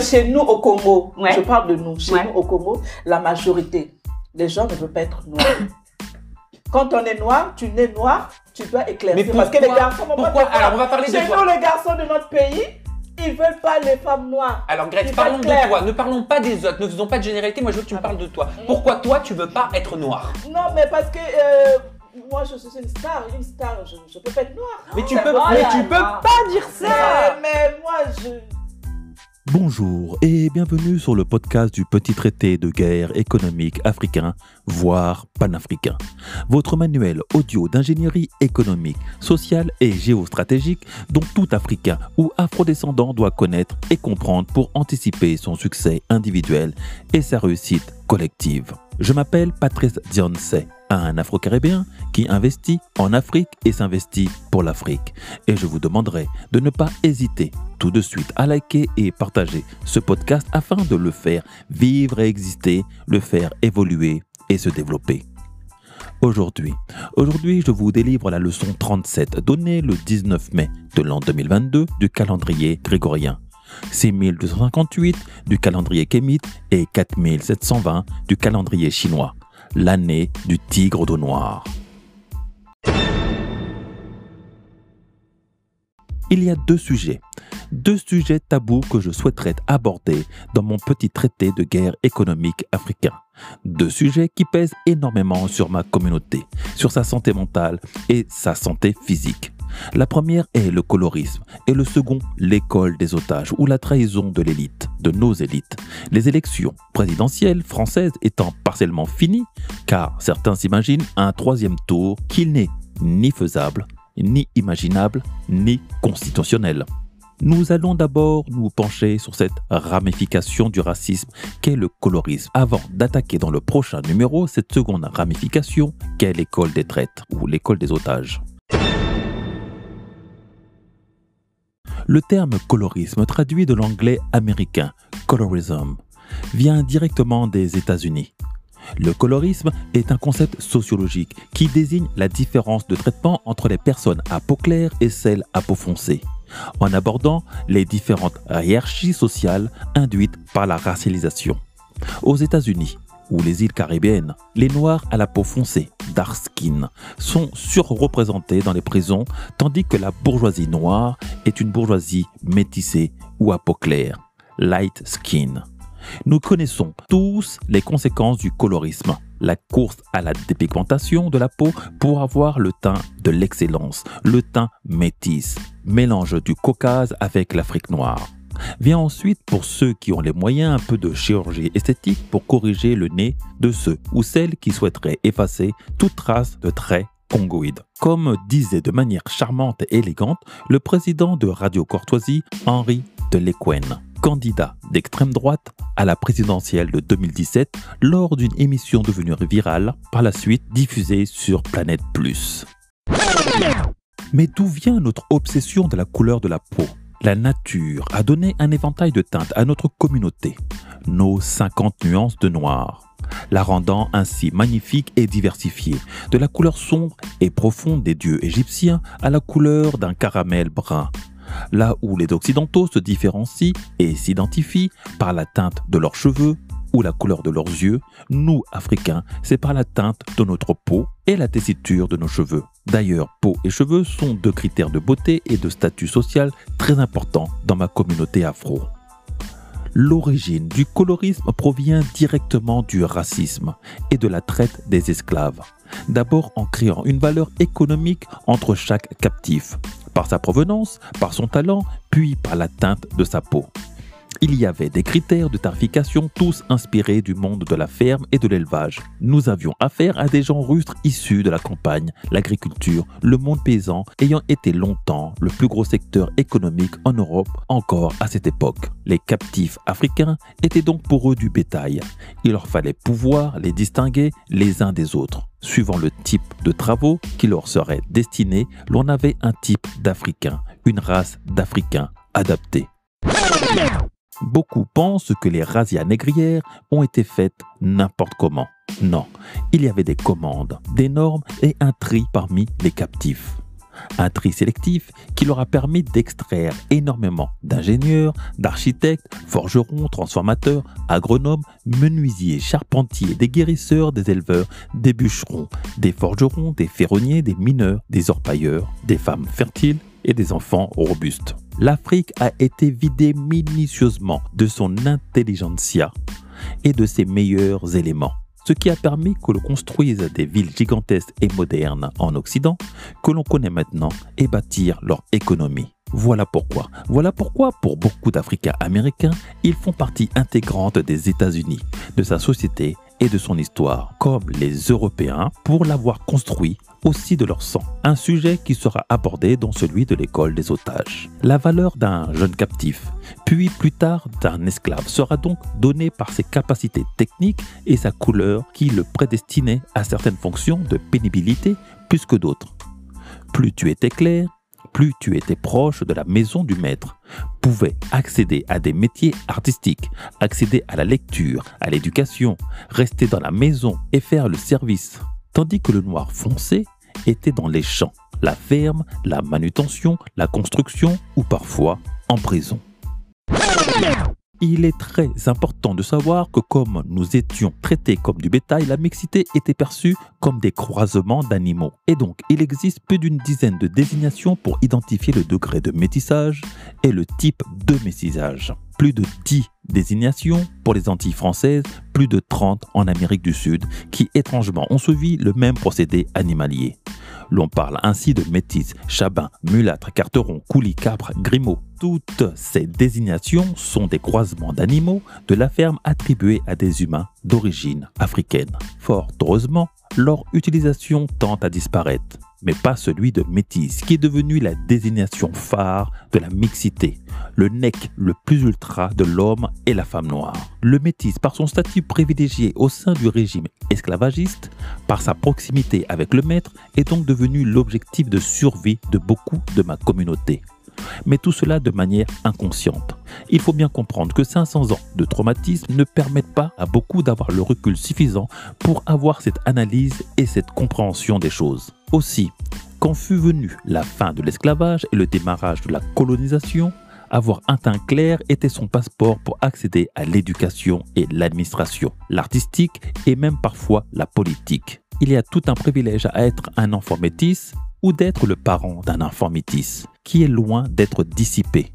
Chez nous au Congo, Ouais. je parle de nous, chez Ouais. nous au Congo, la majorité, les gens ne veulent pas être noirs. Quand on est noir, tu nais noir, tu dois éclaircir. Mais Parce que les pourquoi- garçons pourquoi- alors, on va parler de Chez nous, les garçons de notre pays, ils veulent pas les femmes noires. Alors Greg, parlons de toi. Ne parlons pas des autres. Ne faisons pas de généralité. Moi, je veux que tu me parles de toi. Pourquoi toi, tu veux pas être noir Non, mais parce que euh, moi, je suis une star. Une star, je ne peux pas être noire. Mais tu peux, mais tu peux là. pas dire ça. Mais moi, je. Bonjour et bienvenue sur le podcast du petit traité de guerre économique africain, voire panafricain. Votre manuel audio d'ingénierie économique, sociale et géostratégique dont tout Africain ou afrodescendant doit connaître et comprendre pour anticiper son succès individuel et sa réussite collective. Je m'appelle Patrice Dionce, un Afro-Caribéen qui investit en Afrique et s'investit pour l'Afrique. Et je vous demanderai de ne pas hésiter tout de suite à liker et partager ce podcast afin de le faire vivre et exister, le faire évoluer et se développer. Aujourd'hui, aujourd'hui, je vous délivre la leçon 37 donnée le 19 mai de l'an 2022 du calendrier grégorien. 6258 du calendrier kémite et 4720 du calendrier chinois, l'année du tigre d'eau noire. Il y a deux sujets, deux sujets tabous que je souhaiterais aborder dans mon petit traité de guerre économique africain. Deux sujets qui pèsent énormément sur ma communauté, sur sa santé mentale et sa santé physique. La première est le colorisme et le second l'école des otages ou la trahison de l'élite, de nos élites. Les élections présidentielles françaises étant partiellement finies, car certains s'imaginent un troisième tour qui n'est ni faisable, ni imaginable, ni constitutionnel. Nous allons d'abord nous pencher sur cette ramification du racisme qu'est le colorisme, avant d'attaquer dans le prochain numéro cette seconde ramification qu'est l'école des traites ou l'école des otages? Le terme colorisme, traduit de l'anglais américain colorism, vient directement des États-Unis. Le colorisme est un concept sociologique qui désigne la différence de traitement entre les personnes à peau claire et celles à peau foncée, en abordant les différentes hiérarchies sociales induites par la racialisation. Aux États-Unis ou les îles caribéennes, les Noirs à la peau foncée, dark skin, sont surreprésentés dans les prisons, tandis que la bourgeoisie noire est une bourgeoisie métissée ou à peau claire, light skin. Nous connaissons tous les conséquences du colorisme, la course à la dépigmentation de la peau pour avoir le teint de l'excellence, le teint métis, mélange du Caucase avec l'Afrique noire. Vient ensuite pour ceux qui ont les moyens un peu de chirurgie esthétique pour corriger le nez de ceux ou celles qui souhaiteraient effacer toute trace de traits congoïdes. Comme disait de manière charmante et élégante le président de Radio Courtoisie, Henri de Lequen, candidat d'extrême droite à la présidentielle de 2017 lors d'une émission devenue virale, par la suite diffusée sur Planète. Mais d'où vient notre obsession de la couleur de la peau? La nature a donné un éventail de teintes à notre communauté, nos 50 nuances de noir, la rendant ainsi magnifique et diversifiée, de la couleur sombre et profonde des dieux égyptiens à la couleur d'un caramel brun. Là où les Occidentaux se différencient et s'identifient par la teinte de leurs cheveux ou la couleur de leurs yeux, nous, Africains, c'est par la teinte de notre peau et la tessiture de nos cheveux. D'ailleurs, peau et cheveux sont deux critères de beauté et de statut social très importants dans ma communauté afro. L'origine du colorisme provient directement du racisme et de la traite des esclaves. D'abord en créant une valeur économique entre chaque captif, par sa provenance, par son talent, puis par la teinte de sa peau. Il y avait des critères de tarification tous inspirés du monde de la ferme et de l'élevage. Nous avions affaire à des gens rustres issus de la campagne, l'agriculture, le monde paysan ayant été longtemps le plus gros secteur économique en Europe encore à cette époque. Les captifs africains étaient donc pour eux du bétail. Il leur fallait pouvoir les distinguer les uns des autres. Suivant le type de travaux qui leur seraient destinés, l'on avait un type d'Africain, une race d'Africains adaptée. Beaucoup pensent que les razzias négrières ont été faites n'importe comment. Non, il y avait des commandes, des normes et un tri parmi les captifs. Un tri sélectif qui leur a permis d'extraire énormément d'ingénieurs, d'architectes, forgerons, transformateurs, agronomes, menuisiers, charpentiers, des guérisseurs, des éleveurs, des bûcherons, des forgerons, des ferronniers, des mineurs, des orpailleurs, des femmes fertiles et des enfants robustes. L'Afrique a été vidée minutieusement de son intelligentsia et de ses meilleurs éléments ce qui a permis que l'on construise des villes gigantesques et modernes en Occident que l'on connaît maintenant et bâtir leur économie. Voilà pourquoi. Voilà pourquoi pour beaucoup d'Africains américains, ils font partie intégrante des États-Unis, de sa société et de son histoire, comme les Européens pour l'avoir construit aussi de leur sang. Un sujet qui sera abordé dans celui de l'école des otages. La valeur d'un jeune captif, puis plus tard d'un esclave, sera donc donnée par ses capacités techniques et sa couleur qui le prédestinaient à certaines fonctions de pénibilité plus que d'autres. Plus tu étais clair, plus tu étais proche de la maison du maître, pouvais accéder à des métiers artistiques, accéder à la lecture, à l'éducation, rester dans la maison et faire le service. Tandis que le noir foncé était dans les champs, la ferme, la manutention, la construction ou parfois en prison. Il est très important de savoir que comme nous étions traités comme du bétail, la mixité était perçue comme des croisements d'animaux. Et donc, il existe plus d'une dizaine de désignations pour identifier le degré de métissage et le type de métissage. Plus de 10 désignations pour les Antilles françaises, plus de 30 en Amérique du Sud, qui étrangement ont suivi le même procédé animalier. L'on parle ainsi de métis, chabin, mulâtre, carteron, coulis, capre, grimaud. Toutes ces désignations sont des croisements d'animaux de la ferme attribués à des humains d'origine africaine. Fort heureusement, leur utilisation tend à disparaître mais pas celui de métis, qui est devenu la désignation phare de la mixité, le nec le plus ultra de l'homme et la femme noire. Le métis, par son statut privilégié au sein du régime esclavagiste, par sa proximité avec le maître, est donc devenu l'objectif de survie de beaucoup de ma communauté mais tout cela de manière inconsciente. Il faut bien comprendre que 500 ans de traumatisme ne permettent pas à beaucoup d'avoir le recul suffisant pour avoir cette analyse et cette compréhension des choses. Aussi, quand fut venue la fin de l'esclavage et le démarrage de la colonisation, avoir un teint clair était son passeport pour accéder à l'éducation et l'administration, l'artistique et même parfois la politique. Il y a tout un privilège à être un enfant métis ou d'être le parent d'un enfant métis qui est loin d'être dissipé.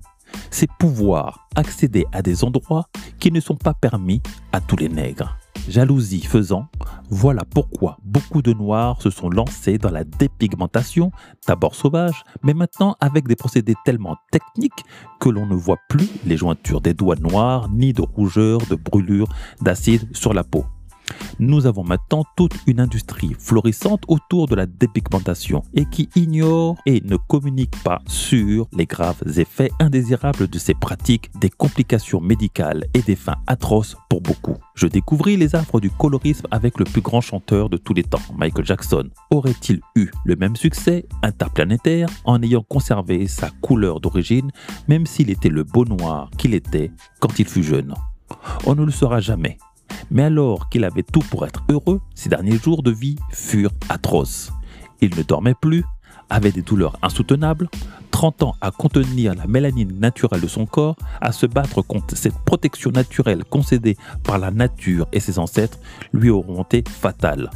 C'est pouvoir accéder à des endroits qui ne sont pas permis à tous les nègres. Jalousie faisant, voilà pourquoi beaucoup de Noirs se sont lancés dans la dépigmentation, d'abord sauvage, mais maintenant avec des procédés tellement techniques que l'on ne voit plus les jointures des doigts noirs, ni de rougeur, de brûlure, d'acide sur la peau. Nous avons maintenant toute une industrie florissante autour de la dépigmentation et qui ignore et ne communique pas sur les graves effets indésirables de ces pratiques, des complications médicales et des fins atroces pour beaucoup. Je découvris les affres du colorisme avec le plus grand chanteur de tous les temps, Michael Jackson. Aurait-il eu le même succès interplanétaire en ayant conservé sa couleur d'origine, même s'il était le beau noir qu'il était quand il fut jeune? On ne le saura jamais. Mais alors qu'il avait tout pour être heureux, ses derniers jours de vie furent atroces. Il ne dormait plus, avait des douleurs insoutenables, 30 ans à contenir la mélanine naturelle de son corps, à se battre contre cette protection naturelle concédée par la nature et ses ancêtres, lui auront été fatales.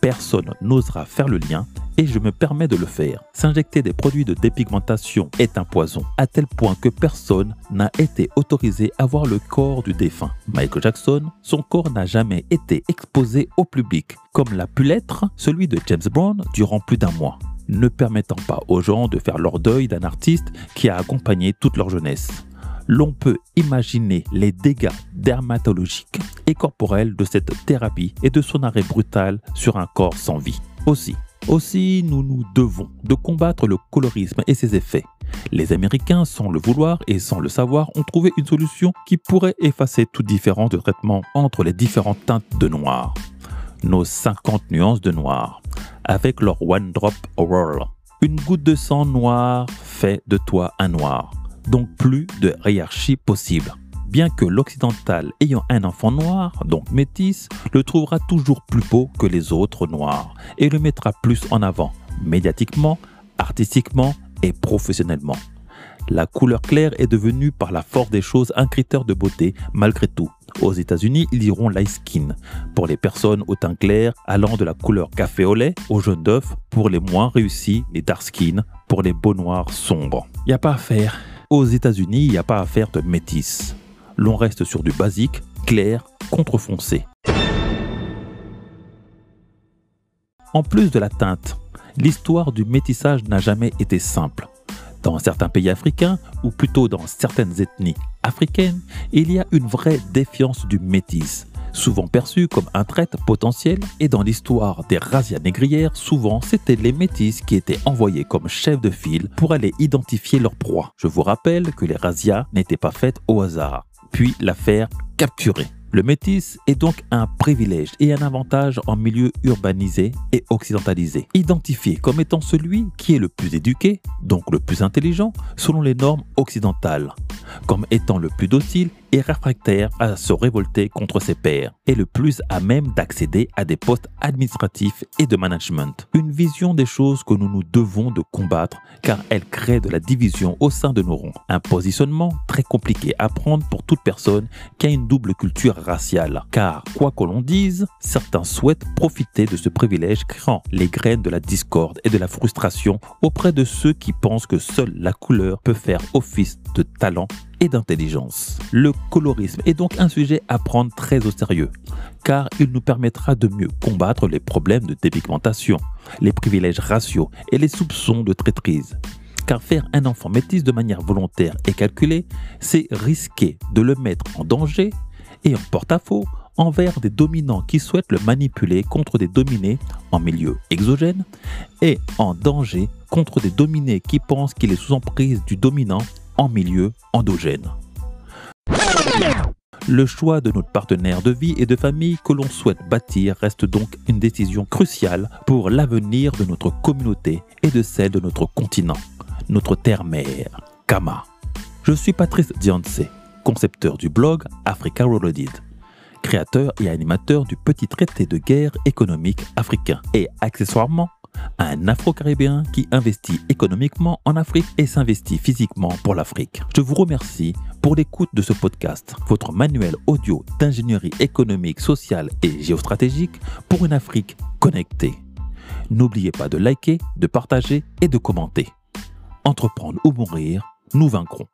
Personne n'osera faire le lien et je me permets de le faire. S'injecter des produits de dépigmentation est un poison, à tel point que personne n'a été autorisé à voir le corps du défunt. Michael Jackson, son corps n'a jamais été exposé au public, comme l'a pu l'être celui de James Brown durant plus d'un mois ne permettant pas aux gens de faire leur deuil d'un artiste qui a accompagné toute leur jeunesse. L'on peut imaginer les dégâts dermatologiques et corporels de cette thérapie et de son arrêt brutal sur un corps sans vie. Aussi, aussi, nous nous devons de combattre le colorisme et ses effets. Les Américains, sans le vouloir et sans le savoir, ont trouvé une solution qui pourrait effacer tout différent de traitement entre les différentes teintes de noir. Nos 50 nuances de noir, avec leur One Drop Aurora. Une goutte de sang noir fait de toi un noir, donc plus de hiérarchie possible bien que l'occidental ayant un enfant noir, donc métis, le trouvera toujours plus beau que les autres noirs et le mettra plus en avant, médiatiquement, artistiquement et professionnellement. La couleur claire est devenue par la force des choses un critère de beauté malgré tout. Aux États-Unis, ils diront light skin pour les personnes au teint clair allant de la couleur café au lait au jaune d'œuf pour les moins réussis, les dark skin pour les beaux noirs sombres. Il n'y a pas à faire. Aux États-Unis, il n'y a pas à faire de métis. L'on reste sur du basique, clair, contrefoncé. En plus de la teinte, l'histoire du métissage n'a jamais été simple. Dans certains pays africains, ou plutôt dans certaines ethnies africaines, il y a une vraie défiance du métis, souvent perçu comme un traite potentiel, et dans l'histoire des razzias négrières, souvent c'était les métis qui étaient envoyés comme chefs de file pour aller identifier leur proie. Je vous rappelle que les razzias n'étaient pas faites au hasard, puis l'affaire capturée. Le métis est donc un privilège et un avantage en milieu urbanisé et occidentalisé, identifié comme étant celui qui est le plus éduqué, donc le plus intelligent, selon les normes occidentales, comme étant le plus docile et réfractaire à se révolter contre ses pairs, et le plus à même d'accéder à des postes administratifs et de management. Une vision des choses que nous nous devons de combattre car elle crée de la division au sein de nos rangs. Un positionnement très compliqué à prendre pour toute personne qui a une double culture raciale. Car, quoi que l'on dise, certains souhaitent profiter de ce privilège créant les graines de la discorde et de la frustration auprès de ceux qui pensent que seule la couleur peut faire office de talent et d'intelligence. Le colorisme est donc un sujet à prendre très au sérieux, car il nous permettra de mieux combattre les problèmes de dépigmentation, les privilèges raciaux et les soupçons de traîtrise. Car faire un enfant métis de manière volontaire et calculée, c'est risquer de le mettre en danger et en porte-à-faux envers des dominants qui souhaitent le manipuler contre des dominés en milieu exogène et en danger contre des dominés qui pensent qu'il est sous emprise du dominant en milieu endogène. Le choix de notre partenaire de vie et de famille que l'on souhaite bâtir reste donc une décision cruciale pour l'avenir de notre communauté et de celle de notre continent, notre terre-mère, Kama. Je suis Patrice Dianse, concepteur du blog Africa Reloaded, créateur et animateur du petit traité de guerre économique africain et accessoirement un Afro-Caribéen qui investit économiquement en Afrique et s'investit physiquement pour l'Afrique. Je vous remercie pour l'écoute de ce podcast, votre manuel audio d'ingénierie économique, sociale et géostratégique pour une Afrique connectée. N'oubliez pas de liker, de partager et de commenter. Entreprendre ou mourir, nous vaincrons.